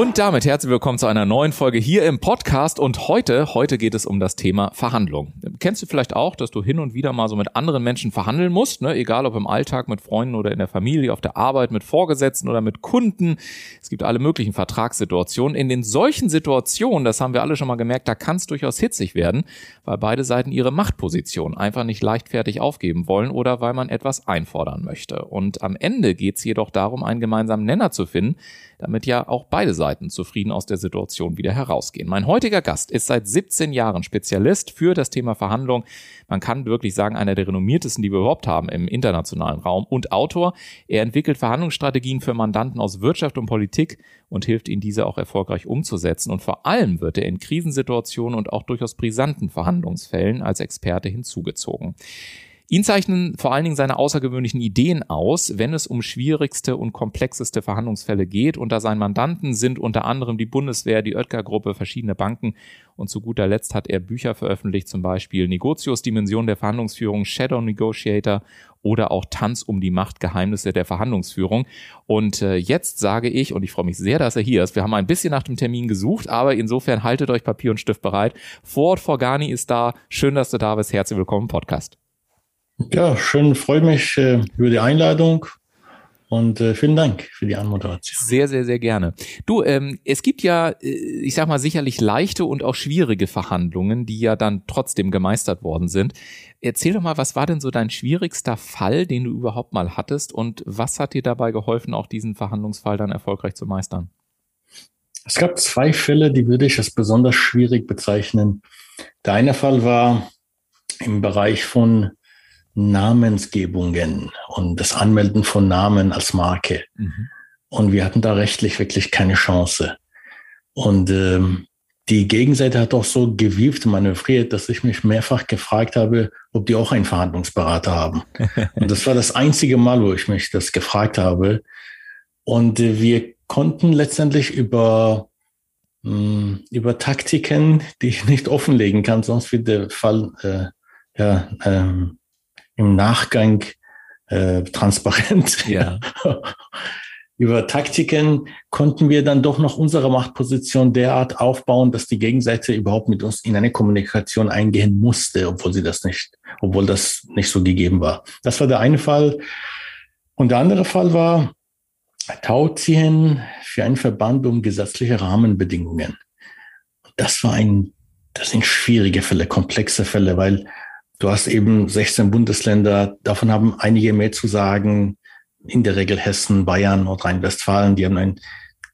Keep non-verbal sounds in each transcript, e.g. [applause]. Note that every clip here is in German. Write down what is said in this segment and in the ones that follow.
Und damit herzlich willkommen zu einer neuen Folge hier im Podcast. Und heute, heute geht es um das Thema Verhandlung. Kennst du vielleicht auch, dass du hin und wieder mal so mit anderen Menschen verhandeln musst, ne? egal ob im Alltag mit Freunden oder in der Familie, auf der Arbeit, mit Vorgesetzten oder mit Kunden. Es gibt alle möglichen Vertragssituationen. In den solchen Situationen, das haben wir alle schon mal gemerkt, da kann es durchaus hitzig werden, weil beide Seiten ihre Machtposition einfach nicht leichtfertig aufgeben wollen oder weil man etwas einfordern möchte. Und am Ende geht es jedoch darum, einen gemeinsamen Nenner zu finden, damit ja auch beide Seiten zufrieden aus der Situation wieder herausgehen. Mein heutiger Gast ist seit 17 Jahren Spezialist für das Thema Verhandlung. Man kann wirklich sagen, einer der renommiertesten, die wir überhaupt haben im internationalen Raum und Autor. Er entwickelt Verhandlungsstrategien für Mandanten aus Wirtschaft und Politik und hilft ihnen diese auch erfolgreich umzusetzen. Und vor allem wird er in Krisensituationen und auch durchaus brisanten Verhandlungsfällen als Experte hinzugezogen. Ihn zeichnen vor allen Dingen seine außergewöhnlichen Ideen aus, wenn es um schwierigste und komplexeste Verhandlungsfälle geht. Unter seinen Mandanten sind unter anderem die Bundeswehr, die Oetker-Gruppe, verschiedene Banken und zu guter Letzt hat er Bücher veröffentlicht, zum Beispiel Negotius, Dimension der Verhandlungsführung, Shadow Negotiator oder auch Tanz um die Macht, Geheimnisse der Verhandlungsführung. Und äh, jetzt sage ich, und ich freue mich sehr, dass er hier ist, wir haben ein bisschen nach dem Termin gesucht, aber insofern haltet euch Papier und Stift bereit. Ford Forgani ist da. Schön, dass du da bist. Herzlich willkommen im Podcast. Ja, schön, freue mich äh, über die Einladung und äh, vielen Dank für die Anmoderation. Sehr, sehr, sehr gerne. Du, ähm, es gibt ja, äh, ich sag mal, sicherlich leichte und auch schwierige Verhandlungen, die ja dann trotzdem gemeistert worden sind. Erzähl doch mal, was war denn so dein schwierigster Fall, den du überhaupt mal hattest und was hat dir dabei geholfen, auch diesen Verhandlungsfall dann erfolgreich zu meistern? Es gab zwei Fälle, die würde ich als besonders schwierig bezeichnen. Der eine Fall war im Bereich von Namensgebungen und das Anmelden von Namen als Marke. Mhm. Und wir hatten da rechtlich wirklich keine Chance. Und ähm, die Gegenseite hat auch so gewieft, manövriert, dass ich mich mehrfach gefragt habe, ob die auch einen Verhandlungsberater haben. [laughs] und das war das einzige Mal, wo ich mich das gefragt habe. Und äh, wir konnten letztendlich über mh, hm, über Taktiken, die ich nicht offenlegen kann, sonst wird der Fall äh, ja, ähm, im Nachgang äh, transparent. Ja. [laughs] Über Taktiken konnten wir dann doch noch unsere Machtposition derart aufbauen, dass die Gegenseite überhaupt mit uns in eine Kommunikation eingehen musste, obwohl sie das nicht, obwohl das nicht so gegeben war. Das war der eine Fall. Und der andere Fall war Tauziehen für einen Verband um gesetzliche Rahmenbedingungen. Das war ein, das sind schwierige Fälle, komplexe Fälle, weil Du hast eben 16 Bundesländer, davon haben einige mehr zu sagen, in der Regel Hessen, Bayern, Nordrhein-Westfalen, die haben ein,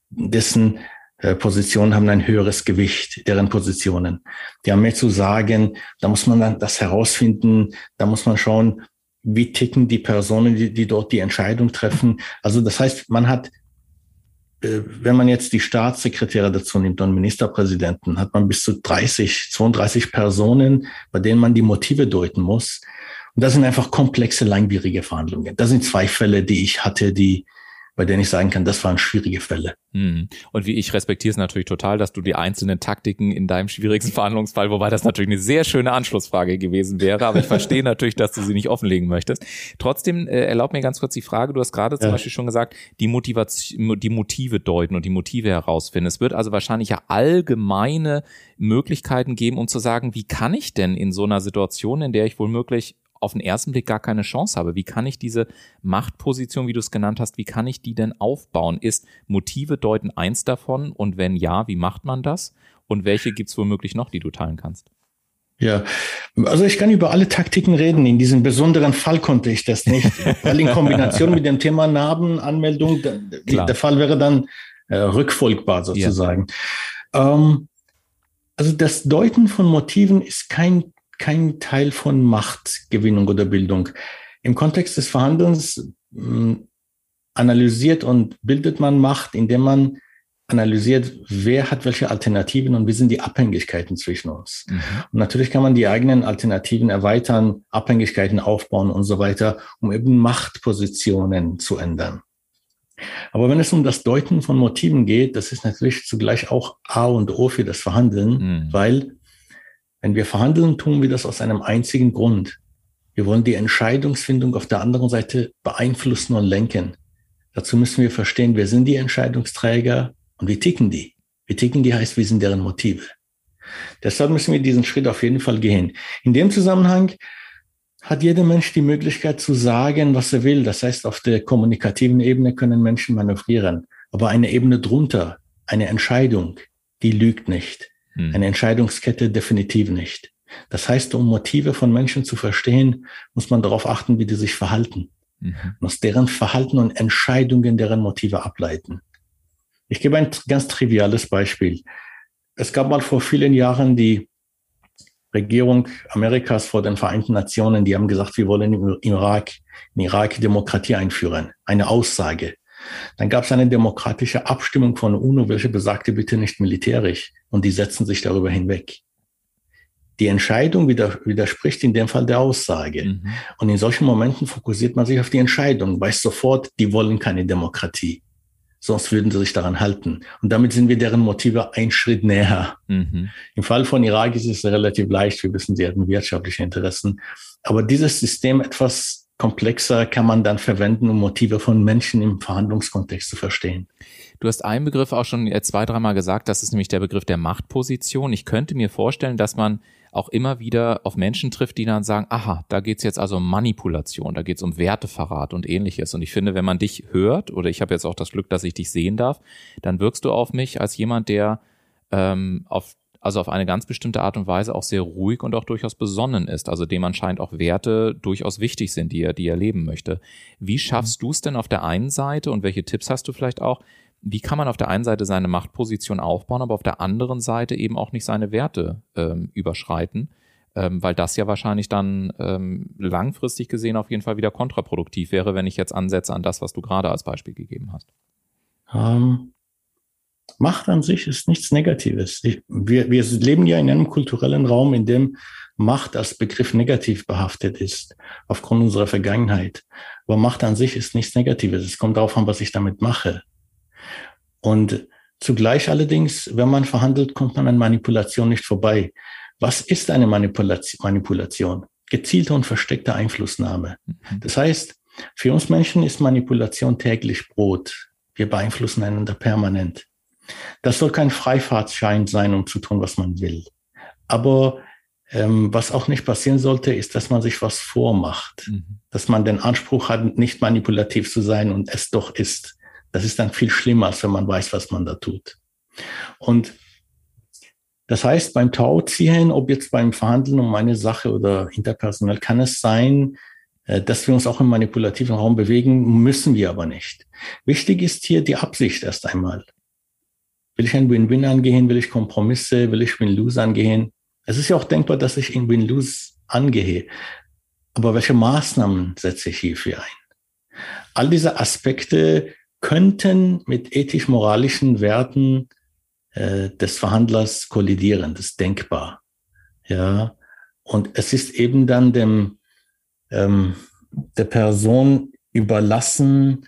dessen äh, Positionen haben ein höheres Gewicht, deren Positionen. Die haben mehr zu sagen, da muss man dann das herausfinden, da muss man schauen, wie ticken die Personen, die, die dort die Entscheidung treffen. Also das heißt, man hat wenn man jetzt die Staatssekretäre dazu nimmt und Ministerpräsidenten, hat man bis zu 30, 32 Personen, bei denen man die Motive deuten muss. Und das sind einfach komplexe, langwierige Verhandlungen. Das sind zwei Fälle, die ich hatte, die bei denen ich sagen kann, das waren schwierige Fälle. Hm. Und wie ich respektiere es natürlich total, dass du die einzelnen Taktiken in deinem schwierigsten Verhandlungsfall, wobei das natürlich eine sehr schöne Anschlussfrage gewesen wäre, aber ich verstehe natürlich, dass du sie nicht offenlegen möchtest. Trotzdem äh, erlaub mir ganz kurz die Frage, du hast gerade zum ja. Beispiel schon gesagt, die Motivation, die Motive deuten und die Motive herausfinden. Es wird also wahrscheinlich ja allgemeine Möglichkeiten geben, um zu sagen, wie kann ich denn in so einer Situation, in der ich wohl möglich auf den ersten Blick gar keine Chance habe. Wie kann ich diese Machtposition, wie du es genannt hast, wie kann ich die denn aufbauen? Ist Motive deuten eins davon? Und wenn ja, wie macht man das? Und welche gibt es womöglich noch, die du teilen kannst? Ja, also ich kann über alle Taktiken reden. In diesem besonderen Fall konnte ich das nicht, [laughs] weil in Kombination mit dem Thema Narbenanmeldung, der, der Fall wäre dann äh, rückfolgbar sozusagen. Ja. Ähm, also das Deuten von Motiven ist kein kein Teil von Machtgewinnung oder Bildung. Im Kontext des Verhandelns hm, analysiert und bildet man Macht, indem man analysiert, wer hat welche Alternativen und wie sind die Abhängigkeiten zwischen uns. Mhm. Und natürlich kann man die eigenen Alternativen erweitern, Abhängigkeiten aufbauen und so weiter, um eben Machtpositionen zu ändern. Aber wenn es um das Deuten von Motiven geht, das ist natürlich zugleich auch A und O für das Verhandeln, mhm. weil wenn wir verhandeln, tun wir das aus einem einzigen Grund. Wir wollen die Entscheidungsfindung auf der anderen Seite beeinflussen und lenken. Dazu müssen wir verstehen, wer sind die Entscheidungsträger und wie ticken die. Wie ticken die heißt, wie sind deren Motive. Deshalb müssen wir diesen Schritt auf jeden Fall gehen. In dem Zusammenhang hat jeder Mensch die Möglichkeit zu sagen, was er will. Das heißt, auf der kommunikativen Ebene können Menschen manövrieren. Aber eine Ebene drunter, eine Entscheidung, die lügt nicht. Hm. Eine Entscheidungskette definitiv nicht. Das heißt, um Motive von Menschen zu verstehen, muss man darauf achten, wie die sich verhalten. Mhm. Und aus deren Verhalten und Entscheidungen deren Motive ableiten. Ich gebe ein ganz triviales Beispiel. Es gab mal vor vielen Jahren die Regierung Amerikas vor den Vereinten Nationen, die haben gesagt, wir wollen im Irak, in Irak Demokratie einführen. Eine Aussage. Dann gab es eine demokratische Abstimmung von UNO, welche besagte bitte nicht militärisch. Und die setzen sich darüber hinweg. Die Entscheidung widerspricht in dem Fall der Aussage. Mhm. Und in solchen Momenten fokussiert man sich auf die Entscheidung, weiß sofort, die wollen keine Demokratie. Sonst würden sie sich daran halten. Und damit sind wir deren Motive ein Schritt näher. Mhm. Im Fall von Irak ist es relativ leicht. Wir wissen, sie hatten wirtschaftliche Interessen. Aber dieses System etwas komplexer kann man dann verwenden, um Motive von Menschen im Verhandlungskontext zu verstehen. Du hast einen Begriff auch schon zwei, dreimal gesagt, das ist nämlich der Begriff der Machtposition. Ich könnte mir vorstellen, dass man auch immer wieder auf Menschen trifft, die dann sagen, aha, da geht's jetzt also um Manipulation, da geht's um Werteverrat und ähnliches. Und ich finde, wenn man dich hört, oder ich habe jetzt auch das Glück, dass ich dich sehen darf, dann wirkst du auf mich als jemand, der ähm, auf also auf eine ganz bestimmte Art und Weise auch sehr ruhig und auch durchaus besonnen ist, also dem anscheinend auch Werte durchaus wichtig sind, die er, die er leben möchte. Wie schaffst du es denn auf der einen Seite und welche Tipps hast du vielleicht auch? Wie kann man auf der einen Seite seine Machtposition aufbauen, aber auf der anderen Seite eben auch nicht seine Werte ähm, überschreiten? Ähm, weil das ja wahrscheinlich dann ähm, langfristig gesehen auf jeden Fall wieder kontraproduktiv wäre, wenn ich jetzt ansetze an das, was du gerade als Beispiel gegeben hast. Um, ähm, Macht an sich ist nichts Negatives. Ich, wir, wir leben ja in einem kulturellen Raum, in dem Macht als Begriff negativ behaftet ist, aufgrund unserer Vergangenheit. Aber Macht an sich ist nichts Negatives. Es kommt darauf an, was ich damit mache. Und zugleich allerdings, wenn man verhandelt, kommt man an Manipulation nicht vorbei. Was ist eine Manipulation? Gezielte und versteckte Einflussnahme. Mhm. Das heißt, für uns Menschen ist Manipulation täglich Brot. Wir beeinflussen einander permanent. Das soll kein Freifahrtschein sein, um zu tun, was man will. Aber ähm, was auch nicht passieren sollte, ist, dass man sich was vormacht. Mhm. Dass man den Anspruch hat, nicht manipulativ zu sein und es doch ist. Das ist dann viel schlimmer, als wenn man weiß, was man da tut. Und das heißt, beim Tauziehen, ob jetzt beim Verhandeln um eine Sache oder interpersonell, kann es sein, äh, dass wir uns auch im manipulativen Raum bewegen, müssen wir aber nicht. Wichtig ist hier die Absicht erst einmal. Will ich ein Win-Win angehen? Will ich Kompromisse? Will ich Win-Lose angehen? Es ist ja auch denkbar, dass ich in Win-Lose angehe. Aber welche Maßnahmen setze ich hierfür ein? All diese Aspekte könnten mit ethisch-moralischen Werten äh, des Verhandlers kollidieren. Das ist denkbar. Ja. Und es ist eben dann dem, ähm, der Person überlassen,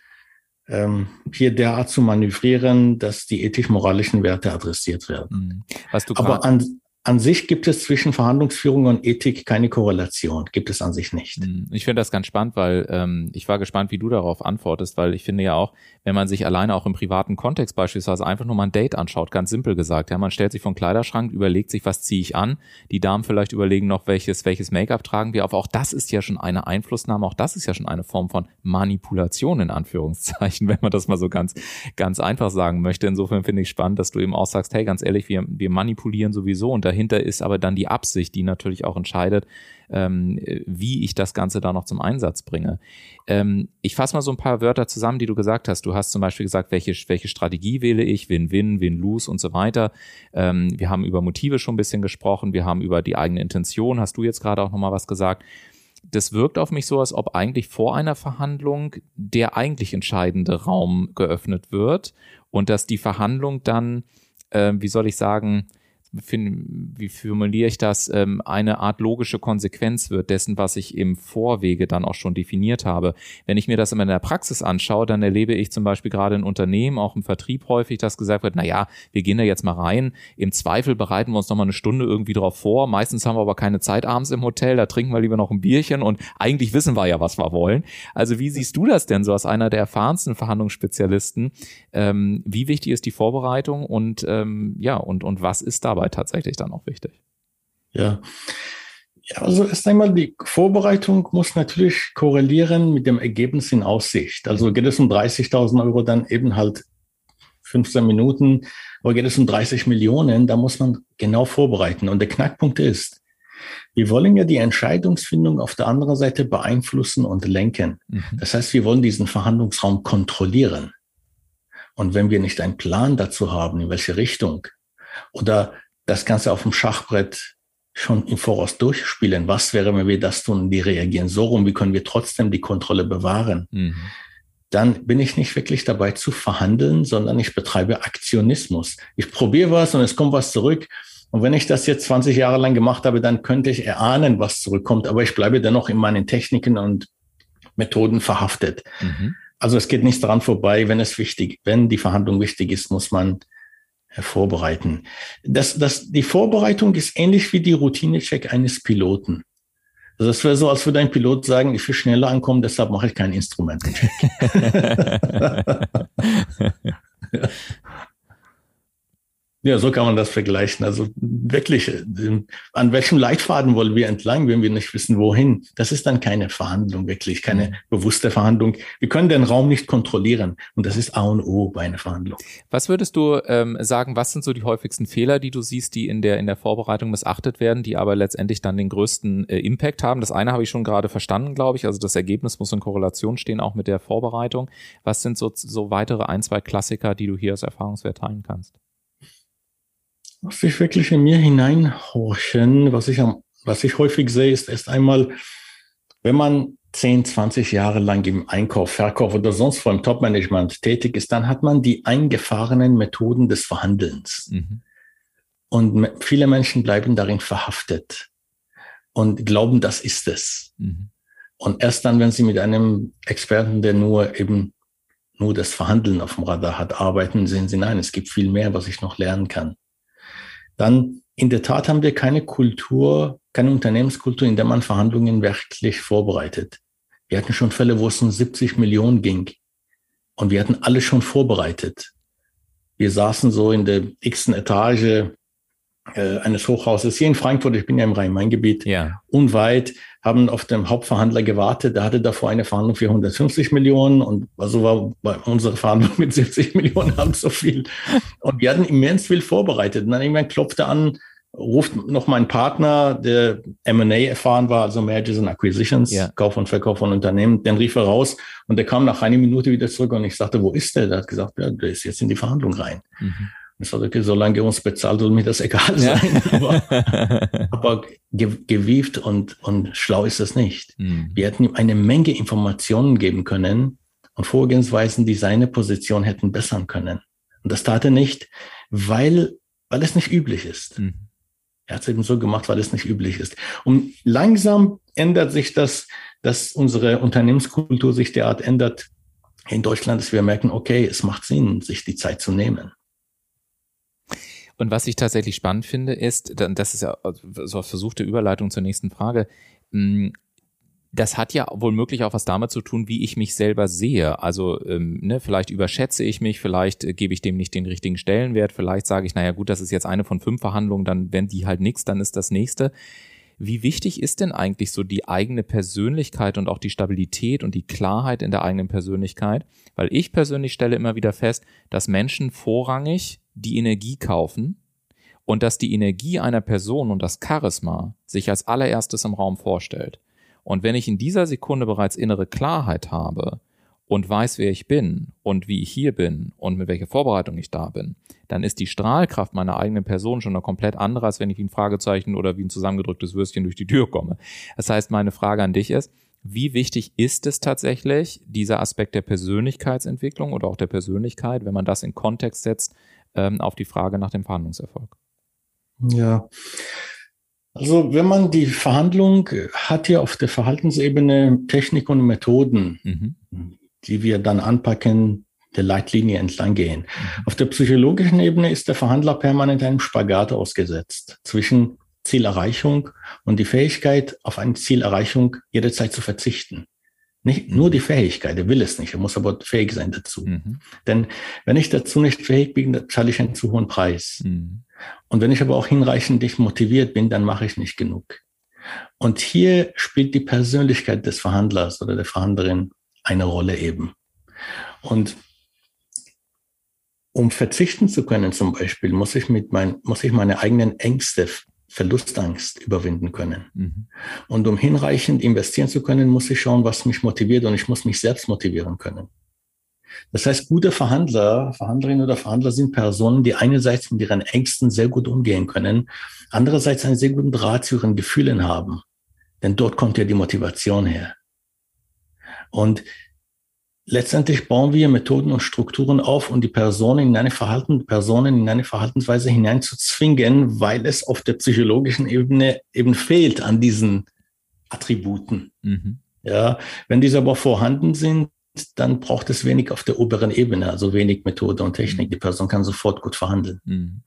hier derart zu manövrieren, dass die ethisch-moralischen Werte adressiert werden. Mhm. Aber an, an sich gibt es zwischen Verhandlungsführung und Ethik keine Korrelation. Gibt es an sich nicht. Hm, ich finde das ganz spannend, weil ähm, ich war gespannt, wie du darauf antwortest, weil ich finde ja auch, wenn man sich alleine auch im privaten Kontext beispielsweise einfach nur mal ein Date anschaut, ganz simpel gesagt, ja, man stellt sich den Kleiderschrank, überlegt sich, was ziehe ich an, die Damen vielleicht überlegen noch, welches, welches Make-up tragen wir auf. Auch das ist ja schon eine Einflussnahme, auch das ist ja schon eine Form von Manipulation in Anführungszeichen, [laughs] wenn man das mal so ganz, ganz einfach sagen möchte. Insofern finde ich spannend, dass du eben auch sagst, hey, ganz ehrlich, wir, wir manipulieren sowieso und dahinter ist aber dann die Absicht, die natürlich auch entscheidet, ähm, wie ich das Ganze da noch zum Einsatz bringe. Ähm, ich fasse mal so ein paar Wörter zusammen, die du gesagt hast. Du hast zum Beispiel gesagt, welche, welche Strategie wähle ich, Win-Win, Win-Lose und so weiter. Ähm, wir haben über Motive schon ein bisschen gesprochen, wir haben über die eigene Intention, hast du jetzt gerade auch nochmal was gesagt. das wirkt auf mich so, als ob eigentlich vor einer Verhandlung der eigentlich entscheidende Raum geöffnet wird und dass die Verhandlung dann, äh, wie soll ich sagen, wie formuliere ich das, ähm, eine Art logische Konsequenz wird dessen, was ich im Vorwege dann auch schon definiert habe. Wenn ich mir das immer in der Praxis anschaue, dann erlebe ich zum Beispiel gerade in Unternehmen, auch im Vertrieb häufig, dass gesagt wird, na ja, wir gehen da jetzt mal rein. Im Zweifel bereiten wir uns noch mal eine Stunde irgendwie drauf vor. Meistens haben wir aber keine Zeit abends im Hotel, da trinken wir lieber noch ein Bierchen und eigentlich wissen wir ja, was wir wollen. Also wie siehst du das denn so als einer der erfahrensten Verhandlungsspezialisten? Ähm, wie wichtig ist die Vorbereitung und ähm, ja, und, und was ist dabei Arbeit tatsächlich dann auch wichtig. Ja. Ja, also erst einmal die Vorbereitung muss natürlich korrelieren mit dem Ergebnis in Aussicht. Also geht es um 30.000 Euro, dann eben halt 15 Minuten. Aber geht es um 30 Millionen, da muss man genau vorbereiten. Und der Knackpunkt ist, wir wollen ja die Entscheidungsfindung auf der anderen Seite beeinflussen und lenken. Mhm. Das heißt, wir wollen diesen Verhandlungsraum kontrollieren. Und wenn wir nicht einen Plan dazu haben, in welche Richtung, oder das Ganze auf dem Schachbrett schon im Voraus durchspielen. Was wäre, wenn wir das tun? Die reagieren so rum. Wie können wir trotzdem die Kontrolle bewahren? Mhm. Dann bin ich nicht wirklich dabei zu verhandeln, sondern ich betreibe Aktionismus. Ich probiere was und es kommt was zurück. Und wenn ich das jetzt 20 Jahre lang gemacht habe, dann könnte ich erahnen, was zurückkommt. Aber ich bleibe dennoch in meinen Techniken und Methoden verhaftet. Mhm. Also es geht nicht daran vorbei, wenn es wichtig, wenn die Verhandlung wichtig ist, muss man vorbereiten. Das, das, die Vorbereitung ist ähnlich wie die Routinecheck eines Piloten. Also das wäre so, als würde ein Pilot sagen, ich will schneller ankommen, deshalb mache ich keinen Instrumentencheck. [laughs] [laughs] [laughs] Ja, so kann man das vergleichen. Also wirklich, äh, an welchem Leitfaden wollen wir entlang, wenn wir nicht wissen, wohin? Das ist dann keine Verhandlung, wirklich keine mhm. bewusste Verhandlung. Wir können den Raum nicht kontrollieren und das ist A und O bei einer Verhandlung. Was würdest du ähm, sagen, was sind so die häufigsten Fehler, die du siehst, die in der, in der Vorbereitung missachtet werden, die aber letztendlich dann den größten äh, Impact haben? Das eine habe ich schon gerade verstanden, glaube ich. Also das Ergebnis muss in Korrelation stehen, auch mit der Vorbereitung. Was sind so, so weitere ein, zwei Klassiker, die du hier als Erfahrungswert teilen kannst? Muss ich wirklich in mir hineinhorchen. Was ich, am, was ich häufig sehe, ist erst einmal, wenn man 10, 20 Jahre lang im Einkauf, Verkauf oder sonst wo im Topmanagement tätig ist, dann hat man die eingefahrenen Methoden des Verhandelns. Mhm. Und viele Menschen bleiben darin verhaftet und glauben, das ist es. Mhm. Und erst dann, wenn sie mit einem Experten, der nur eben nur das Verhandeln auf dem Radar hat, arbeiten, sehen sie, nein, es gibt viel mehr, was ich noch lernen kann dann in der Tat haben wir keine Kultur, keine Unternehmenskultur, in der man Verhandlungen wirklich vorbereitet. Wir hatten schon Fälle, wo es um 70 Millionen ging. Und wir hatten alles schon vorbereitet. Wir saßen so in der x Etage eines Hochhauses hier in Frankfurt, ich bin ja im Rhein-Main-Gebiet, ja. unweit, haben auf dem Hauptverhandler gewartet. Der hatte davor eine Verhandlung für 150 Millionen und also war bei unserer Verhandlung mit 70 Millionen halb so viel. Und wir hatten immens viel vorbereitet. Und dann irgendwann klopfte an, ruft noch mein Partner, der M&A erfahren war, also Mergers and Acquisitions, ja. Kauf und Verkauf von Unternehmen, den rief er raus und der kam nach einer Minute wieder zurück und ich sagte, wo ist der? Der hat gesagt, ja, der ist jetzt in die Verhandlung rein. Mhm. Ich sagte, okay, solange er uns bezahlt, soll mir das [laughs] egal sein. Ja. aber, [laughs] aber ge gewieft und, und schlau ist es nicht. Mhm. Wir hätten ihm eine Menge Informationen geben können und Vorgehensweisen, die seine Position hätten bessern können. Und das tat er nicht, weil, weil es nicht üblich ist. Mhm. Er hat es eben so gemacht, weil es nicht üblich ist. Und langsam ändert sich das, dass unsere Unternehmenskultur sich derart ändert in Deutschland, dass wir merken, okay, es macht Sinn, sich die Zeit zu nehmen. Und was ich tatsächlich spannend finde, ist, das ist ja so versuchte Überleitung zur nächsten Frage, hm, das hat ja wohl möglich auch was damit zu tun, wie ich mich selber sehe. Also ähm, ne, vielleicht überschätze ich mich, vielleicht äh, gebe ich dem nicht den richtigen Stellenwert, vielleicht sage ich, naja gut, das ist jetzt eine von fünf Verhandlungen, dann wenn die halt nichts, dann ist das nächste. Wie wichtig ist denn eigentlich so die eigene Persönlichkeit und auch die Stabilität und die Klarheit in der eigenen Persönlichkeit? Weil ich persönlich stelle immer wieder fest, dass Menschen vorrangig die Energie kaufen und dass die Energie einer Person und das Charisma sich als allererstes im Raum vorstellt. Und wenn ich in dieser Sekunde bereits innere Klarheit habe und weiß, wer ich bin und wie ich hier bin und mit welcher Vorbereitung ich da bin, dann ist die Strahlkraft meiner eigenen Person schon noch komplett andere, als wenn ich wie ein Fragezeichen oder wie ein zusammengedrücktes Würstchen durch die Tür komme. Das heißt, meine Frage an dich ist, wie wichtig ist es tatsächlich, dieser Aspekt der Persönlichkeitsentwicklung oder auch der Persönlichkeit, wenn man das in Kontext setzt, ähm, auf die Frage nach dem Verhandlungserfolg? Ja. Also wenn man die Verhandlung hat ja auf der Verhaltensebene Technik und Methoden, mhm. Die wir dann anpacken, der Leitlinie entlang gehen. Mhm. Auf der psychologischen Ebene ist der Verhandler permanent einem Spagat ausgesetzt zwischen Zielerreichung und die Fähigkeit, auf eine Zielerreichung jederzeit zu verzichten. Nicht nur die Fähigkeit, er will es nicht, er muss aber fähig sein dazu. Mhm. Denn wenn ich dazu nicht fähig bin, dann zahle ich einen zu hohen Preis. Mhm. Und wenn ich aber auch hinreichend nicht motiviert bin, dann mache ich nicht genug. Und hier spielt die Persönlichkeit des Verhandlers oder der Verhandlerin eine Rolle eben. Und um verzichten zu können zum Beispiel, muss ich mit mein, muss ich meine eigenen Ängste Verlustangst überwinden können. Mhm. Und um hinreichend investieren zu können, muss ich schauen, was mich motiviert und ich muss mich selbst motivieren können. Das heißt, gute Verhandler, Verhandlerinnen oder Verhandler sind Personen, die einerseits mit ihren Ängsten sehr gut umgehen können, andererseits einen sehr guten Draht zu ihren Gefühlen haben. Denn dort kommt ja die Motivation her. Und letztendlich bauen wir Methoden und Strukturen auf, um die Personen in eine Verhalten, Personen in eine Verhaltensweise hineinzuzwingen, weil es auf der psychologischen Ebene eben fehlt an diesen Attributen. Mhm. Ja, wenn diese aber vorhanden sind, dann braucht es wenig auf der oberen Ebene, also wenig Methode und Technik. Mhm. Die Person kann sofort gut verhandeln. Mhm.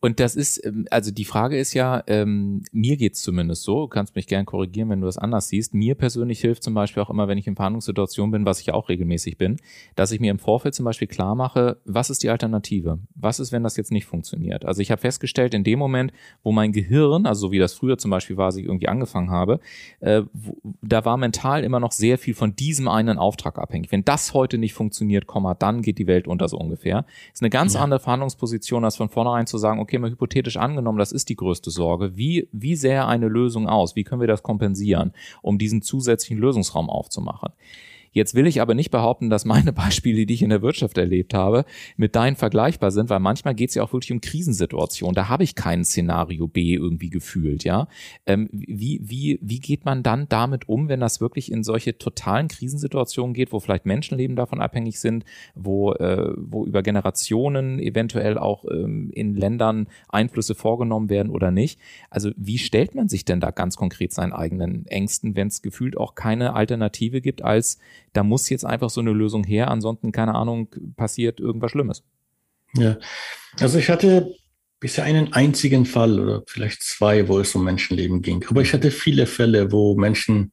Und das ist, ähm, also die Frage ist ja, ähm, mir geht's zumindest so, du kannst mich gern korrigieren, wenn du das anders siehst. Mir persönlich hilft zum Beispiel auch immer, wenn ich in Verhandlungssituationen bin, was ich auch regelmäßig bin, dass ich mir im Vorfeld zum Beispiel klar mache, was ist die Alternative? Was ist, wenn das jetzt nicht funktioniert? Also ich habe festgestellt, in dem Moment, wo mein Gehirn, also so wie das früher zum Beispiel war, als ich irgendwie angefangen habe, äh, wo, da war mental immer noch sehr viel von diesem einen Auftrag abhängig. Wenn das heute nicht funktioniert, Komma, dann geht die Welt unter so ungefähr. Ist eine ganz ja. andere Verhandlungsposition als von vornherein vornherein zu sagen, okay, mal hypothetisch angenommen, das ist die größte Sorge. Wie, wie sähe eine Lösung aus? Wie können wir das kompensieren, um diesen zusätzlichen Lösungsraum aufzumachen? Jetzt will ich aber nicht behaupten, dass meine Beispiele, die ich in der Wirtschaft erlebt habe, mit deinen vergleichbar sind, weil manchmal geht es ja auch wirklich um Krisensituationen. Da habe ich kein Szenario B irgendwie gefühlt, ja. Ähm, wie, wie, wie geht man dann damit um, wenn das wirklich in solche totalen Krisensituationen geht, wo vielleicht Menschenleben davon abhängig sind, wo, äh, wo über Generationen eventuell auch ähm, in Ländern Einflüsse vorgenommen werden oder nicht? Also wie stellt man sich denn da ganz konkret seinen eigenen Ängsten, wenn es gefühlt auch keine Alternative gibt als da muss jetzt einfach so eine Lösung her, ansonsten, keine Ahnung, passiert irgendwas Schlimmes. Ja, also ich hatte bisher einen einzigen Fall oder vielleicht zwei, wo es um Menschenleben ging. Aber ich hatte viele Fälle, wo Menschen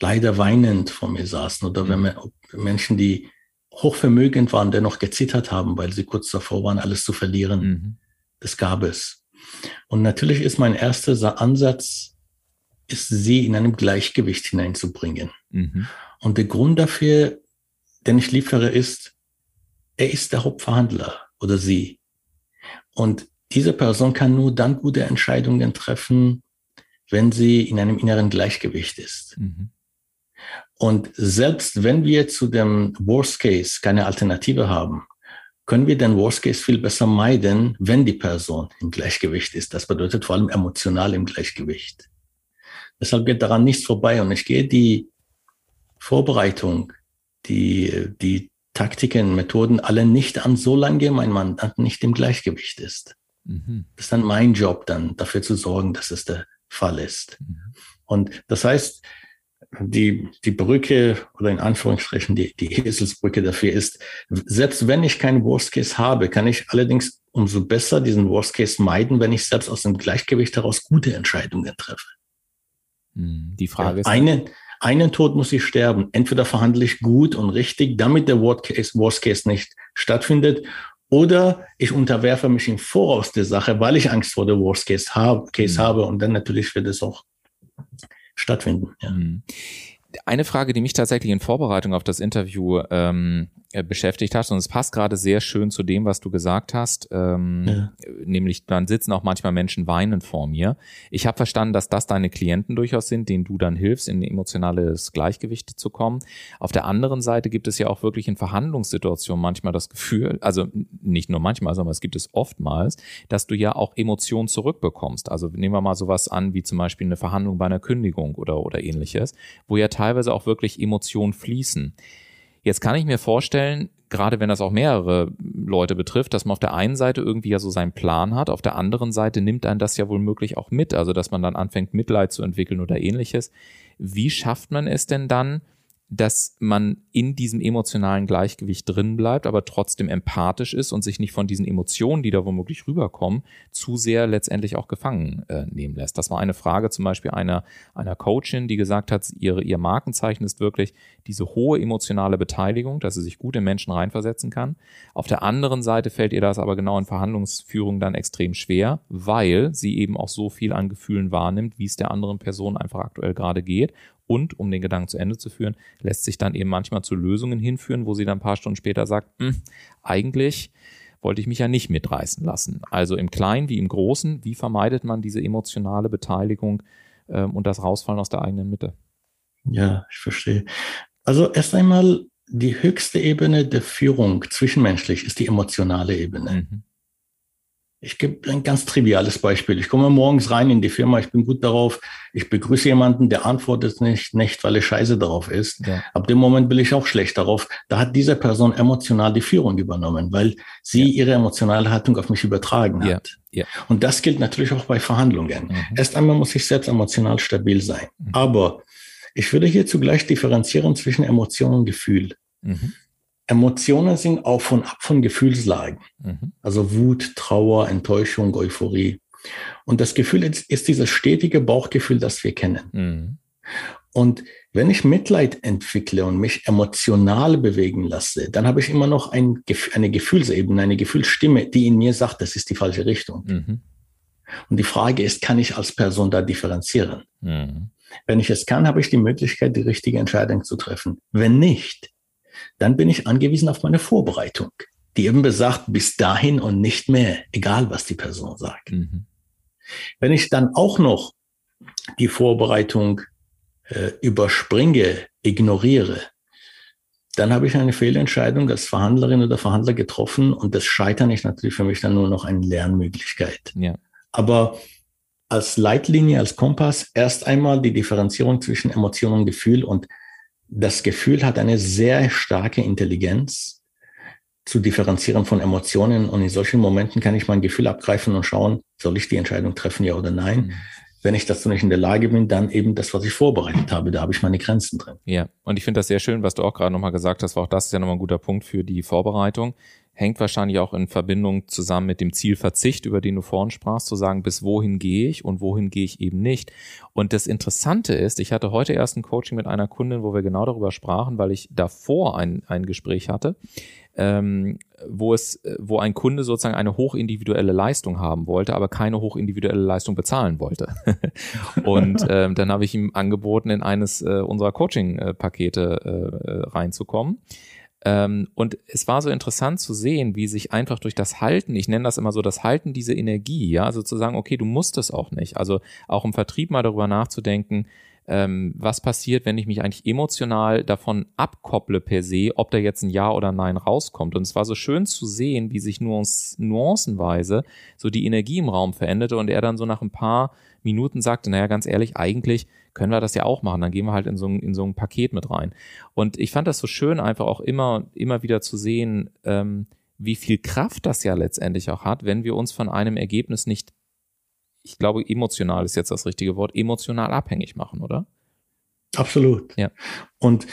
leider weinend vor mir saßen oder wenn man, Menschen, die hochvermögend waren, dennoch gezittert haben, weil sie kurz davor waren, alles zu verlieren. Mhm. Das gab es. Und natürlich ist mein erster Ansatz, ist sie in einem Gleichgewicht hineinzubringen. Mhm. Und der Grund dafür, den ich liefere, ist, er ist der Hauptverhandler oder sie. Und diese Person kann nur dann gute Entscheidungen treffen, wenn sie in einem inneren Gleichgewicht ist. Mhm. Und selbst wenn wir zu dem Worst Case keine Alternative haben, können wir den Worst Case viel besser meiden, wenn die Person im Gleichgewicht ist. Das bedeutet vor allem emotional im Gleichgewicht. Deshalb geht daran nichts vorbei. Und ich gehe die Vorbereitung, die, die Taktiken, Methoden alle nicht an, solange mein Mandant nicht im Gleichgewicht ist. Mhm. Das ist dann mein Job, dann dafür zu sorgen, dass es der Fall ist. Mhm. Und das heißt, die, die Brücke oder in Anführungsstrichen die, die Eselsbrücke dafür ist, selbst wenn ich keinen Worst Case habe, kann ich allerdings umso besser diesen Worst Case meiden, wenn ich selbst aus dem Gleichgewicht heraus gute Entscheidungen treffe. Mhm. Die Frage ja, ist. Eine, einen Tod muss ich sterben. Entweder verhandle ich gut und richtig, damit der Worst Case, Worst Case nicht stattfindet, oder ich unterwerfe mich im Voraus der Sache, weil ich Angst vor der Worst Case, habe, Case mhm. habe und dann natürlich wird es auch stattfinden. Ja. Mhm. Eine Frage, die mich tatsächlich in Vorbereitung auf das Interview ähm, äh, beschäftigt hast. Und es passt gerade sehr schön zu dem, was du gesagt hast. Ähm, ja. Nämlich, dann sitzen auch manchmal Menschen weinend vor mir. Ich habe verstanden, dass das deine Klienten durchaus sind, denen du dann hilfst, in emotionales Gleichgewicht zu kommen. Auf der anderen Seite gibt es ja auch wirklich in Verhandlungssituationen manchmal das Gefühl, also nicht nur manchmal, sondern es gibt es oftmals, dass du ja auch Emotionen zurückbekommst. Also nehmen wir mal sowas an, wie zum Beispiel eine Verhandlung bei einer Kündigung oder, oder ähnliches, wo ja teilweise auch wirklich Emotionen fließen. Jetzt kann ich mir vorstellen, gerade wenn das auch mehrere Leute betrifft, dass man auf der einen Seite irgendwie ja so seinen Plan hat, auf der anderen Seite nimmt einen das ja wohl möglich auch mit, also dass man dann anfängt Mitleid zu entwickeln oder ähnliches. Wie schafft man es denn dann, dass man in diesem emotionalen Gleichgewicht drin bleibt, aber trotzdem empathisch ist und sich nicht von diesen Emotionen, die da womöglich rüberkommen, zu sehr letztendlich auch gefangen äh, nehmen lässt. Das war eine Frage zum Beispiel einer, einer Coachin, die gesagt hat, ihre, ihr Markenzeichen ist wirklich diese hohe emotionale Beteiligung, dass sie sich gut in Menschen reinversetzen kann. Auf der anderen Seite fällt ihr das aber genau in Verhandlungsführung dann extrem schwer, weil sie eben auch so viel an Gefühlen wahrnimmt, wie es der anderen Person einfach aktuell gerade geht und, um den Gedanken zu Ende zu führen, lässt sich dann eben manchmal zu Lösungen hinführen, wo sie dann ein paar Stunden später sagt, hm, eigentlich wollte ich mich ja nicht mitreißen lassen. Also im Kleinen wie im Großen, wie vermeidet man diese emotionale Beteiligung ähm, und das Rausfallen aus der eigenen Mitte? Ja, ich verstehe. Also erst einmal die höchste Ebene der Führung zwischenmenschlich ist die emotionale Ebene. Mhm. Ich gebe ein ganz triviales Beispiel. Ich komme morgens rein in die Firma, ich bin gut darauf, ich begrüße jemanden, der antwortet nicht, nicht, weil er scheiße darauf ist. Ja. Ab dem Moment bin ich auch schlecht darauf. Da hat diese Person emotional die Führung übernommen, weil sie ja. ihre emotionale Haltung auf mich übertragen hat. Ja. Und das gilt natürlich auch bei Verhandlungen. Mhm. Erst einmal muss ich selbst emotional stabil sein. Mhm. Aber ich würde hier zugleich differenzieren zwischen Emotion und Gefühl. Mhm. Emotionen sind auf und ab von Gefühlslagen. Mhm. Also Wut, Trauer, Enttäuschung, Euphorie. Und das Gefühl ist, ist dieses stetige Bauchgefühl, das wir kennen. Mhm. Und wenn ich Mitleid entwickle und mich emotional bewegen lasse, dann habe ich immer noch ein, eine Gefühlsebene, eine Gefühlsstimme, die in mir sagt, das ist die falsche Richtung. Mhm. Und die Frage ist, kann ich als Person da differenzieren? Mhm. Wenn ich es kann, habe ich die Möglichkeit, die richtige Entscheidung zu treffen. Wenn nicht, dann bin ich angewiesen auf meine Vorbereitung, die eben besagt, bis dahin und nicht mehr, egal was die Person sagt. Mhm. Wenn ich dann auch noch die Vorbereitung äh, überspringe, ignoriere, dann habe ich eine Fehlentscheidung als Verhandlerin oder Verhandler getroffen und das Scheitern ist natürlich für mich dann nur noch eine Lernmöglichkeit. Ja. Aber als Leitlinie, als Kompass erst einmal die Differenzierung zwischen Emotion und Gefühl und das Gefühl hat eine sehr starke Intelligenz zu differenzieren von Emotionen. Und in solchen Momenten kann ich mein Gefühl abgreifen und schauen, soll ich die Entscheidung treffen, ja oder nein. Mhm. Wenn ich dazu nicht in der Lage bin, dann eben das, was ich vorbereitet habe. Da habe ich meine Grenzen drin. Ja, und ich finde das sehr schön, was du auch gerade nochmal gesagt hast, weil auch das ist ja nochmal ein guter Punkt für die Vorbereitung hängt wahrscheinlich auch in Verbindung zusammen mit dem Zielverzicht, über den du vorhin sprachst, zu sagen, bis wohin gehe ich und wohin gehe ich eben nicht. Und das Interessante ist, ich hatte heute erst ein Coaching mit einer Kundin, wo wir genau darüber sprachen, weil ich davor ein, ein Gespräch hatte, ähm, wo es, wo ein Kunde sozusagen eine hochindividuelle Leistung haben wollte, aber keine hochindividuelle Leistung bezahlen wollte. [laughs] und ähm, dann habe ich ihm angeboten, in eines äh, unserer Coaching-Pakete äh, äh, reinzukommen. Ähm, und es war so interessant zu sehen, wie sich einfach durch das Halten, ich nenne das immer so, das Halten diese Energie, ja, also zu sagen, okay, du musst es auch nicht. Also auch im Vertrieb mal darüber nachzudenken, ähm, was passiert, wenn ich mich eigentlich emotional davon abkopple per se, ob da jetzt ein Ja oder Nein rauskommt. Und es war so schön zu sehen, wie sich nuance, nuancenweise so die Energie im Raum veränderte und er dann so nach ein paar Minuten sagte, naja, ganz ehrlich, eigentlich können wir das ja auch machen. Dann gehen wir halt in so ein, in so ein Paket mit rein. Und ich fand das so schön, einfach auch immer, immer wieder zu sehen, ähm, wie viel Kraft das ja letztendlich auch hat, wenn wir uns von einem Ergebnis nicht, ich glaube, emotional ist jetzt das richtige Wort, emotional abhängig machen, oder? Absolut. Ja. Und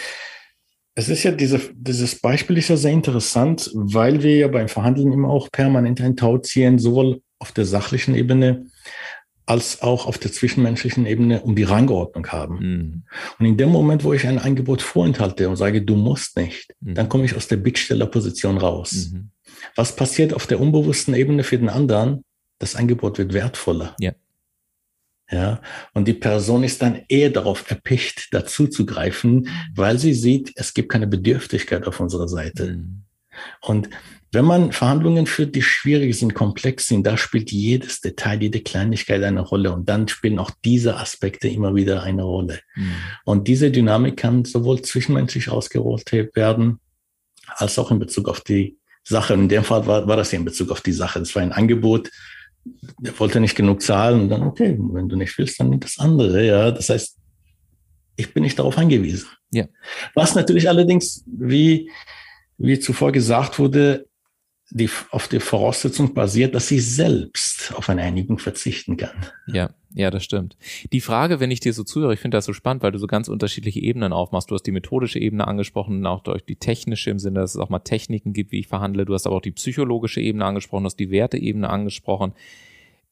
es ist ja diese, dieses Beispiel ist ja sehr interessant, weil wir ja beim Verhandeln immer auch permanent ein Tau ziehen, sowohl auf der sachlichen Ebene als auch auf der zwischenmenschlichen Ebene um die Rangordnung haben. Mhm. Und in dem Moment, wo ich ein Angebot vorenthalte und sage, du musst nicht, mhm. dann komme ich aus der Bittstellerposition raus. Mhm. Was passiert auf der unbewussten Ebene für den anderen? Das Angebot wird wertvoller. Ja. Ja, und die Person ist dann eher darauf erpicht, dazu zu greifen, weil sie sieht, es gibt keine Bedürftigkeit auf unserer Seite. Mhm. Und wenn man Verhandlungen führt, die schwierig sind, komplex sind, da spielt jedes Detail, jede Kleinigkeit eine Rolle. Und dann spielen auch diese Aspekte immer wieder eine Rolle. Mhm. Und diese Dynamik kann sowohl zwischenmenschlich ausgerollt werden, als auch in Bezug auf die Sache. Und in dem Fall war, war das ja in Bezug auf die Sache. Das war ein Angebot, der wollte nicht genug zahlen und dann, okay, wenn du nicht willst, dann nimm das andere. Ja, das heißt, ich bin nicht darauf angewiesen. Ja. Was natürlich allerdings, wie, wie zuvor gesagt wurde, die, auf der Voraussetzung basiert, dass sie selbst auf eine Einigung verzichten kann. Ja, ja, das stimmt. Die Frage, wenn ich dir so zuhöre, ich finde das so spannend, weil du so ganz unterschiedliche Ebenen aufmachst. Du hast die methodische Ebene angesprochen, auch durch die technische im Sinne, dass es auch mal Techniken gibt, wie ich verhandle. Du hast aber auch die psychologische Ebene angesprochen, du hast die Werteebene angesprochen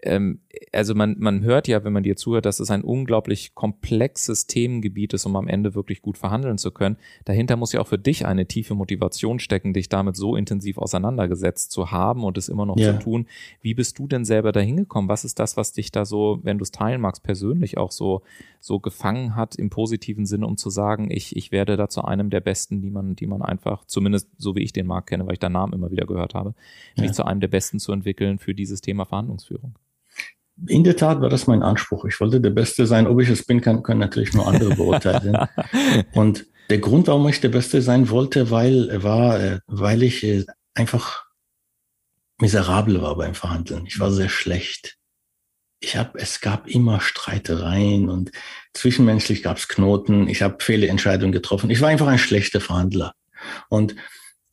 ähm, also man, man hört ja, wenn man dir zuhört, dass es ein unglaublich komplexes Themengebiet ist, um am Ende wirklich gut verhandeln zu können. Dahinter muss ja auch für dich eine tiefe Motivation stecken, dich damit so intensiv auseinandergesetzt zu haben und es immer noch ja. zu tun. Wie bist du denn selber dahin gekommen? Was ist das, was dich da so, wenn du es teilen magst, persönlich auch so, so gefangen hat im positiven Sinne, um zu sagen, ich, ich werde da zu einem der Besten, die man, die man einfach, zumindest so wie ich den Markt kenne, weil ich deinen Namen immer wieder gehört habe, mich zu einem der Besten zu entwickeln für dieses Thema Verhandlungsführung? In der Tat war das mein Anspruch. Ich wollte der Beste sein. Ob ich es bin, kann, können natürlich nur andere beurteilen. [laughs] Und der Grund, warum ich der Beste sein wollte, weil, war, äh, weil ich äh, einfach miserabel war beim Verhandeln. Ich war sehr schlecht. Ich habe, es gab immer Streitereien und zwischenmenschlich gab es Knoten. Ich habe Fehlentscheidungen getroffen. Ich war einfach ein schlechter Verhandler. Und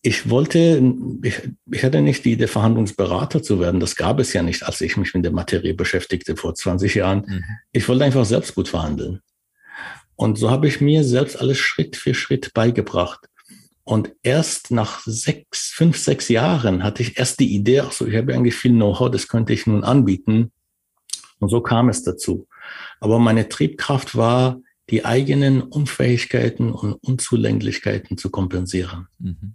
ich wollte, ich, ich hatte nicht die Idee, Verhandlungsberater zu werden. Das gab es ja nicht, als ich mich mit der Materie beschäftigte vor 20 Jahren. Mhm. Ich wollte einfach selbst gut verhandeln. Und so habe ich mir selbst alles Schritt für Schritt beigebracht. Und erst nach sechs, fünf, sechs Jahren hatte ich erst die Idee, ach so, ich habe eigentlich viel Know-how, das könnte ich nun anbieten. Und so kam es dazu. Aber meine Triebkraft war, die eigenen Unfähigkeiten und Unzulänglichkeiten zu kompensieren. Mhm.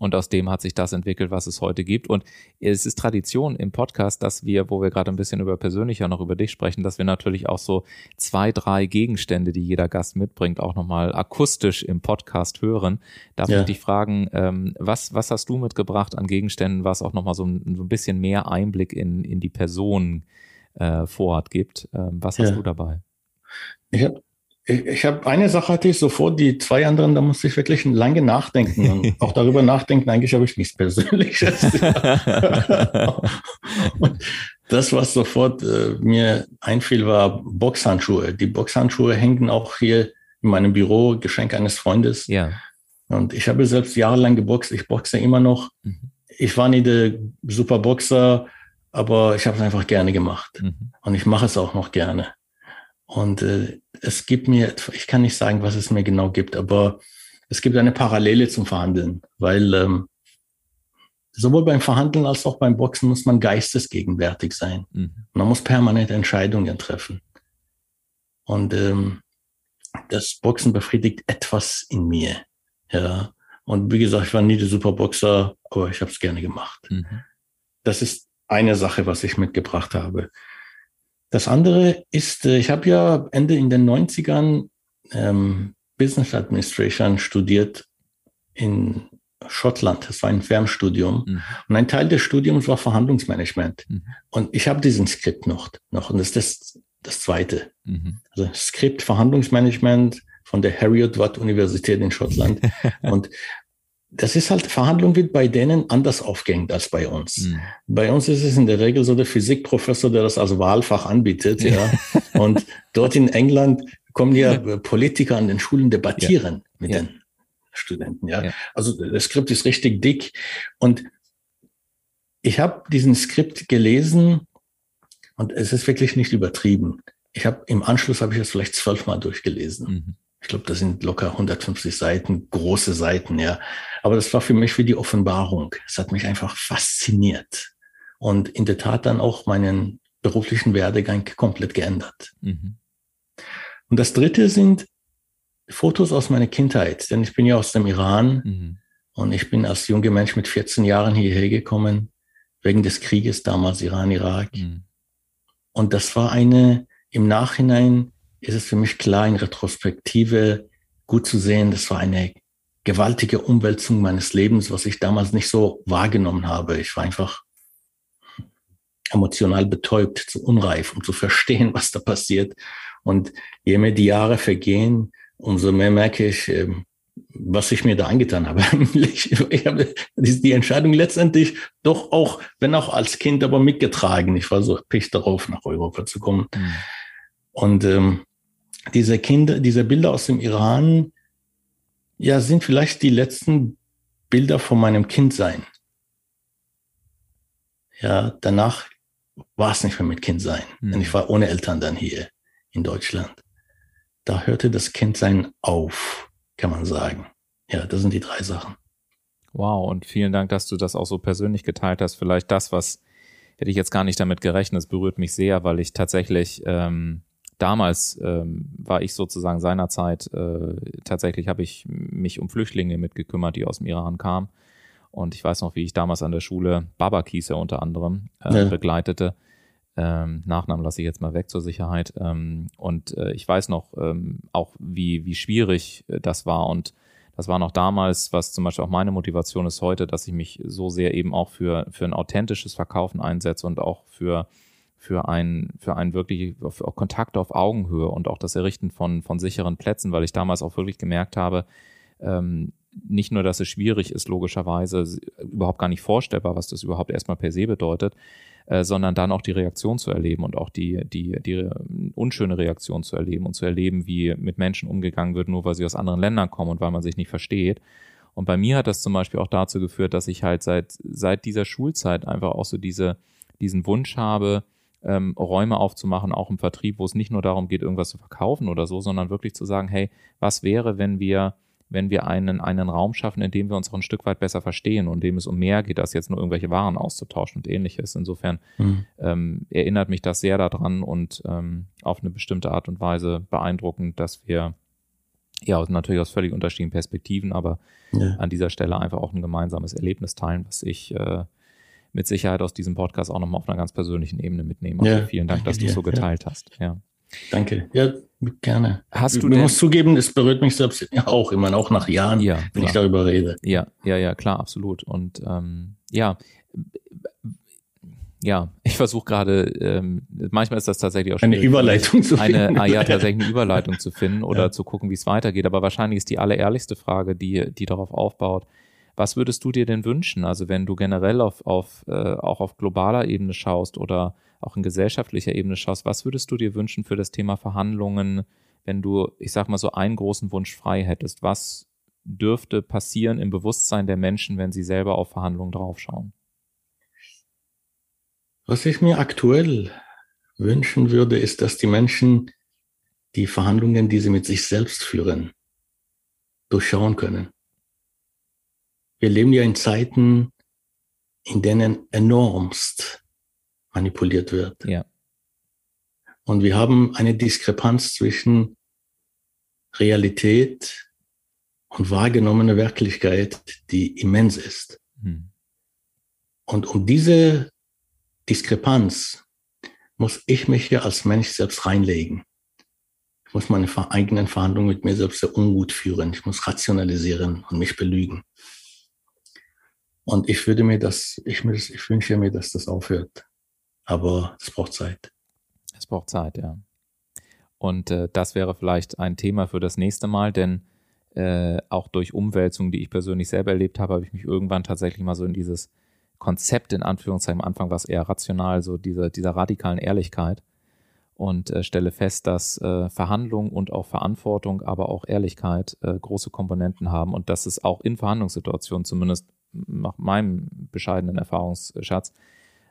Und aus dem hat sich das entwickelt, was es heute gibt. Und es ist Tradition im Podcast, dass wir, wo wir gerade ein bisschen über persönlicher noch über dich sprechen, dass wir natürlich auch so zwei, drei Gegenstände, die jeder Gast mitbringt, auch nochmal akustisch im Podcast hören. Darf ja. ich dich fragen, ähm, was, was hast du mitgebracht an Gegenständen, was auch nochmal so ein, so ein bisschen mehr Einblick in, in die Person äh, vorhat gibt? Ähm, was hast ja. du dabei? Ich habe ich, ich habe eine Sache hatte ich sofort, die zwei anderen, da musste ich wirklich lange nachdenken und [laughs] auch darüber nachdenken, eigentlich habe ich nichts Persönliches. [laughs] das, was sofort äh, mir einfiel, war Boxhandschuhe. Die Boxhandschuhe hängen auch hier in meinem Büro, Geschenk eines Freundes. Ja. Und ich habe selbst jahrelang geboxt, ich boxe immer noch. Mhm. Ich war nie der Superboxer, aber ich habe es einfach gerne gemacht. Mhm. Und ich mache es auch noch gerne. Und äh, es gibt mir, ich kann nicht sagen, was es mir genau gibt, aber es gibt eine Parallele zum Verhandeln, weil ähm, sowohl beim Verhandeln als auch beim Boxen muss man geistesgegenwärtig sein. Mhm. Man muss permanent Entscheidungen treffen. Und ähm, das Boxen befriedigt etwas in mir. Ja. Und wie gesagt, ich war nie der Superboxer, aber ich habe es gerne gemacht. Mhm. Das ist eine Sache, was ich mitgebracht habe. Das andere ist, äh, ich habe ja Ende in den 90ern ähm, Business Administration studiert in Schottland. Das war ein Fernstudium. Mhm. Und ein Teil des Studiums war Verhandlungsmanagement. Mhm. Und ich habe diesen Skript noch, noch. Und das ist das, das zweite. Mhm. Also Skript Verhandlungsmanagement von der Harriet Watt Universität in Schottland. [laughs] und das ist halt, Verhandlung wird bei denen anders aufgehängt als bei uns. Mhm. Bei uns ist es in der Regel so der Physikprofessor, der das als Wahlfach anbietet, ja. Und dort in England kommen ja Politiker an den Schulen debattieren ja. mit ja. den Studenten, ja. ja. Also das Skript ist richtig dick. Und ich habe diesen Skript gelesen und es ist wirklich nicht übertrieben. Ich habe im Anschluss habe ich es vielleicht zwölfmal durchgelesen. Mhm. Ich glaube, das sind locker 150 Seiten, große Seiten, ja. Aber das war für mich wie die Offenbarung. Es hat mich einfach fasziniert und in der Tat dann auch meinen beruflichen Werdegang komplett geändert. Mhm. Und das dritte sind Fotos aus meiner Kindheit, denn ich bin ja aus dem Iran mhm. und ich bin als junger Mensch mit 14 Jahren hierher gekommen, wegen des Krieges damals Iran-Irak. Mhm. Und das war eine, im Nachhinein ist es für mich klar, in Retrospektive gut zu sehen, das war eine gewaltige Umwälzung meines Lebens, was ich damals nicht so wahrgenommen habe. Ich war einfach emotional betäubt, zu unreif, um zu verstehen, [laughs] was da passiert. Und je mehr die Jahre vergehen, umso mehr merke ich, ähm, was ich mir da angetan habe. [laughs] Ich habe die Entscheidung letztendlich doch auch, wenn auch als Kind, aber mitgetragen. Ich war so picht darauf, nach Europa zu kommen. Mhm. Und ähm, diese Kinder, diese Bilder aus dem Iran, ja, sind vielleicht die letzten Bilder von meinem Kindsein. Ja, danach war es nicht mehr mit Kindsein. Mhm. Denn ich war ohne Eltern dann hier in Deutschland. Da hörte das Kindsein auf, kann man sagen. Ja, das sind die drei Sachen. Wow, und vielen Dank, dass du das auch so persönlich geteilt hast. Vielleicht das, was hätte ich jetzt gar nicht damit gerechnet, es berührt mich sehr, weil ich tatsächlich ähm, damals ähm, war ich sozusagen seinerzeit, äh, tatsächlich habe ich mich um Flüchtlinge mitgekümmert, die aus dem Iran kamen. Und ich weiß noch, wie ich damals an der Schule Baba Kiese unter anderem äh, ja. begleitete. Ähm, Nachnamen lasse ich jetzt mal weg zur Sicherheit. Ähm, und äh, ich weiß noch ähm, auch, wie, wie schwierig äh, das war. Und das war noch damals, was zum Beispiel auch meine Motivation ist heute, dass ich mich so sehr eben auch für, für ein authentisches Verkaufen einsetze und auch für für ein, für ein wirklich für Kontakt auf Augenhöhe und auch das Errichten von, von sicheren Plätzen, weil ich damals auch wirklich gemerkt habe, ähm, nicht nur, dass es schwierig ist, logischerweise überhaupt gar nicht vorstellbar, was das überhaupt erstmal per se bedeutet, äh, sondern dann auch die Reaktion zu erleben und auch die, die, die unschöne Reaktion zu erleben und zu erleben, wie mit Menschen umgegangen wird, nur weil sie aus anderen Ländern kommen und weil man sich nicht versteht. Und bei mir hat das zum Beispiel auch dazu geführt, dass ich halt seit, seit dieser Schulzeit einfach auch so diese, diesen Wunsch habe, ähm, Räume aufzumachen, auch im Vertrieb, wo es nicht nur darum geht, irgendwas zu verkaufen oder so, sondern wirklich zu sagen, hey, was wäre, wenn wir wenn wir einen, einen Raum schaffen, in dem wir uns auch ein Stück weit besser verstehen und in dem es um mehr geht, als jetzt nur irgendwelche Waren auszutauschen und ähnliches. Insofern mhm. ähm, erinnert mich das sehr daran und ähm, auf eine bestimmte Art und Weise beeindruckend, dass wir ja natürlich aus völlig unterschiedlichen Perspektiven, aber ja. an dieser Stelle einfach auch ein gemeinsames Erlebnis teilen, was ich äh, mit Sicherheit aus diesem Podcast auch nochmal auf einer ganz persönlichen Ebene mitnehmen. Also ja, vielen Dank, dass du es so geteilt ja. hast. Ja. Danke. Ja, gerne. Hast du ich muss zugeben, es berührt mich selbst [laughs] auch immer, auch nach Jahren, ja, wenn ich darüber rede. Ja, ja, ja, klar, absolut. Und ähm, ja, ja, ich versuche gerade, ähm, manchmal ist das tatsächlich auch eine Überleitung zu finden. Eine, ah, ja, [laughs] tatsächlich eine Überleitung zu finden oder ja. zu gucken, wie es weitergeht. Aber wahrscheinlich ist die allerehrlichste Frage, die, die darauf aufbaut, was würdest du dir denn wünschen? Also wenn du generell auf, auf äh, auch auf globaler Ebene schaust oder auch in gesellschaftlicher Ebene schaust, was würdest du dir wünschen für das Thema Verhandlungen, wenn du, ich sag mal so, einen großen Wunsch frei hättest? Was dürfte passieren im Bewusstsein der Menschen, wenn sie selber auf Verhandlungen draufschauen? Was ich mir aktuell wünschen würde, ist, dass die Menschen die Verhandlungen, die sie mit sich selbst führen, durchschauen können. Wir leben ja in Zeiten, in denen enormst manipuliert wird. Ja. Und wir haben eine Diskrepanz zwischen Realität und wahrgenommener Wirklichkeit, die immens ist. Hm. Und um diese Diskrepanz muss ich mich ja als Mensch selbst reinlegen. Ich muss meine eigenen Verhandlungen mit mir selbst sehr ungut führen. Ich muss rationalisieren und mich belügen. Und ich würde mir das, ich, ich wünsche mir, dass das aufhört. Aber es braucht Zeit. Es braucht Zeit, ja. Und äh, das wäre vielleicht ein Thema für das nächste Mal, denn äh, auch durch Umwälzungen, die ich persönlich selber erlebt habe, habe ich mich irgendwann tatsächlich mal so in dieses Konzept, in Anführungszeichen, am Anfang war es eher rational, so dieser, dieser radikalen Ehrlichkeit und äh, stelle fest, dass äh, Verhandlung und auch Verantwortung, aber auch Ehrlichkeit äh, große Komponenten haben und dass es auch in Verhandlungssituationen zumindest nach meinem bescheidenen Erfahrungsschatz,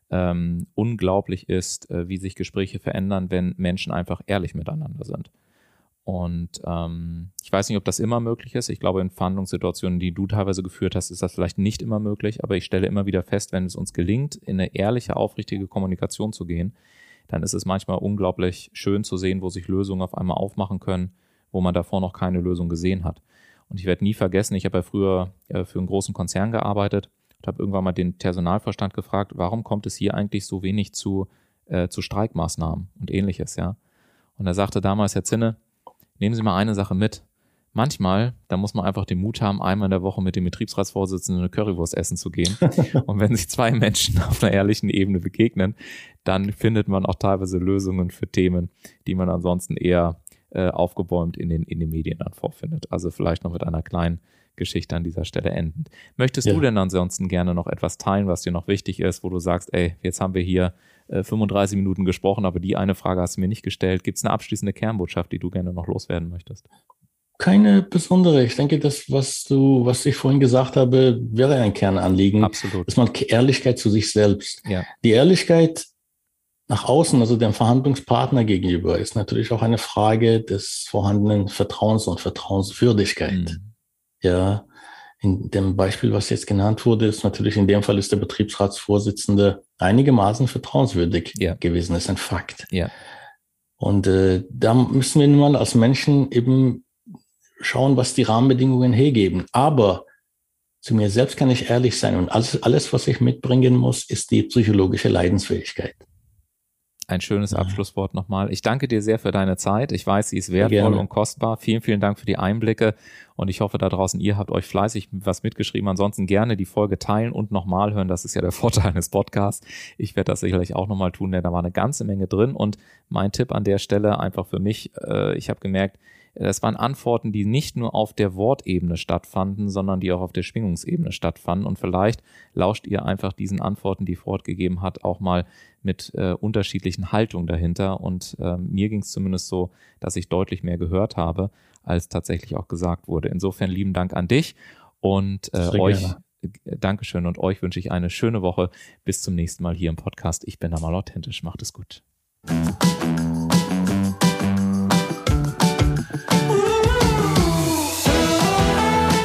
ähm, unglaublich ist, äh, wie sich Gespräche verändern, wenn Menschen einfach ehrlich miteinander sind. Und ähm, ich weiß nicht, ob das immer möglich ist. Ich glaube, in Verhandlungssituationen, die du teilweise geführt hast, ist das vielleicht nicht immer möglich. Aber ich stelle immer wieder fest, wenn es uns gelingt, in eine ehrliche, aufrichtige Kommunikation zu gehen, dann ist es manchmal unglaublich schön zu sehen, wo sich Lösungen auf einmal aufmachen können, wo man davor noch keine Lösung gesehen hat. Und ich werde nie vergessen, ich habe ja früher äh, für einen großen Konzern gearbeitet und habe irgendwann mal den Personalverstand gefragt, warum kommt es hier eigentlich so wenig zu äh, zu Streikmaßnahmen und ähnliches, ja. Und er sagte damals, Herr Zinne, nehmen Sie mal eine Sache mit. Manchmal, da muss man einfach den Mut haben, einmal in der Woche mit dem Betriebsratsvorsitzenden eine Currywurst essen zu gehen. [laughs] und wenn sich zwei Menschen [laughs] auf einer ehrlichen Ebene begegnen, dann findet man auch teilweise Lösungen für Themen, die man ansonsten eher äh, aufgebäumt in den, in den Medien dann vorfindet. Also vielleicht noch mit einer kleinen Geschichte an dieser Stelle enden. Möchtest ja. du denn ansonsten gerne noch etwas teilen, was dir noch wichtig ist, wo du sagst, ey, jetzt haben wir hier äh, 35 Minuten gesprochen, aber die eine Frage hast du mir nicht gestellt. Gibt es eine abschließende Kernbotschaft, die du gerne noch loswerden möchtest? Keine besondere. Ich denke, das, was du, was ich vorhin gesagt habe, wäre ein Kernanliegen. Absolut. Dass man Ehrlichkeit zu sich selbst. Ja. Die Ehrlichkeit nach außen, also dem Verhandlungspartner gegenüber, ist natürlich auch eine Frage des vorhandenen Vertrauens und Vertrauenswürdigkeit. Mhm. Ja, in dem Beispiel, was jetzt genannt wurde, ist natürlich in dem Fall ist der Betriebsratsvorsitzende einigermaßen vertrauenswürdig ja. gewesen, ist ein Fakt. Ja. Und äh, da müssen wir nun mal als Menschen eben schauen, was die Rahmenbedingungen hergeben. Aber zu mir selbst kann ich ehrlich sein und alles, alles was ich mitbringen muss, ist die psychologische Leidensfähigkeit. Ein schönes Abschlusswort nochmal. Ich danke dir sehr für deine Zeit. Ich weiß, sie ist wertvoll und kostbar. Vielen, vielen Dank für die Einblicke. Und ich hoffe da draußen, ihr habt euch fleißig was mitgeschrieben. Ansonsten gerne die Folge teilen und nochmal hören. Das ist ja der [laughs] Vorteil eines Podcasts. Ich werde das sicherlich auch nochmal tun, denn da war eine ganze Menge drin. Und mein Tipp an der Stelle einfach für mich, äh, ich habe gemerkt, das waren Antworten, die nicht nur auf der Wortebene stattfanden, sondern die auch auf der Schwingungsebene stattfanden. Und vielleicht lauscht ihr einfach diesen Antworten, die Ford gegeben hat, auch mal mit äh, unterschiedlichen Haltungen dahinter. Und äh, mir ging es zumindest so, dass ich deutlich mehr gehört habe, als tatsächlich auch gesagt wurde. Insofern lieben Dank an dich und äh, euch. Gerne. Dankeschön und euch wünsche ich eine schöne Woche. Bis zum nächsten Mal hier im Podcast. Ich bin da mal authentisch. Macht es gut.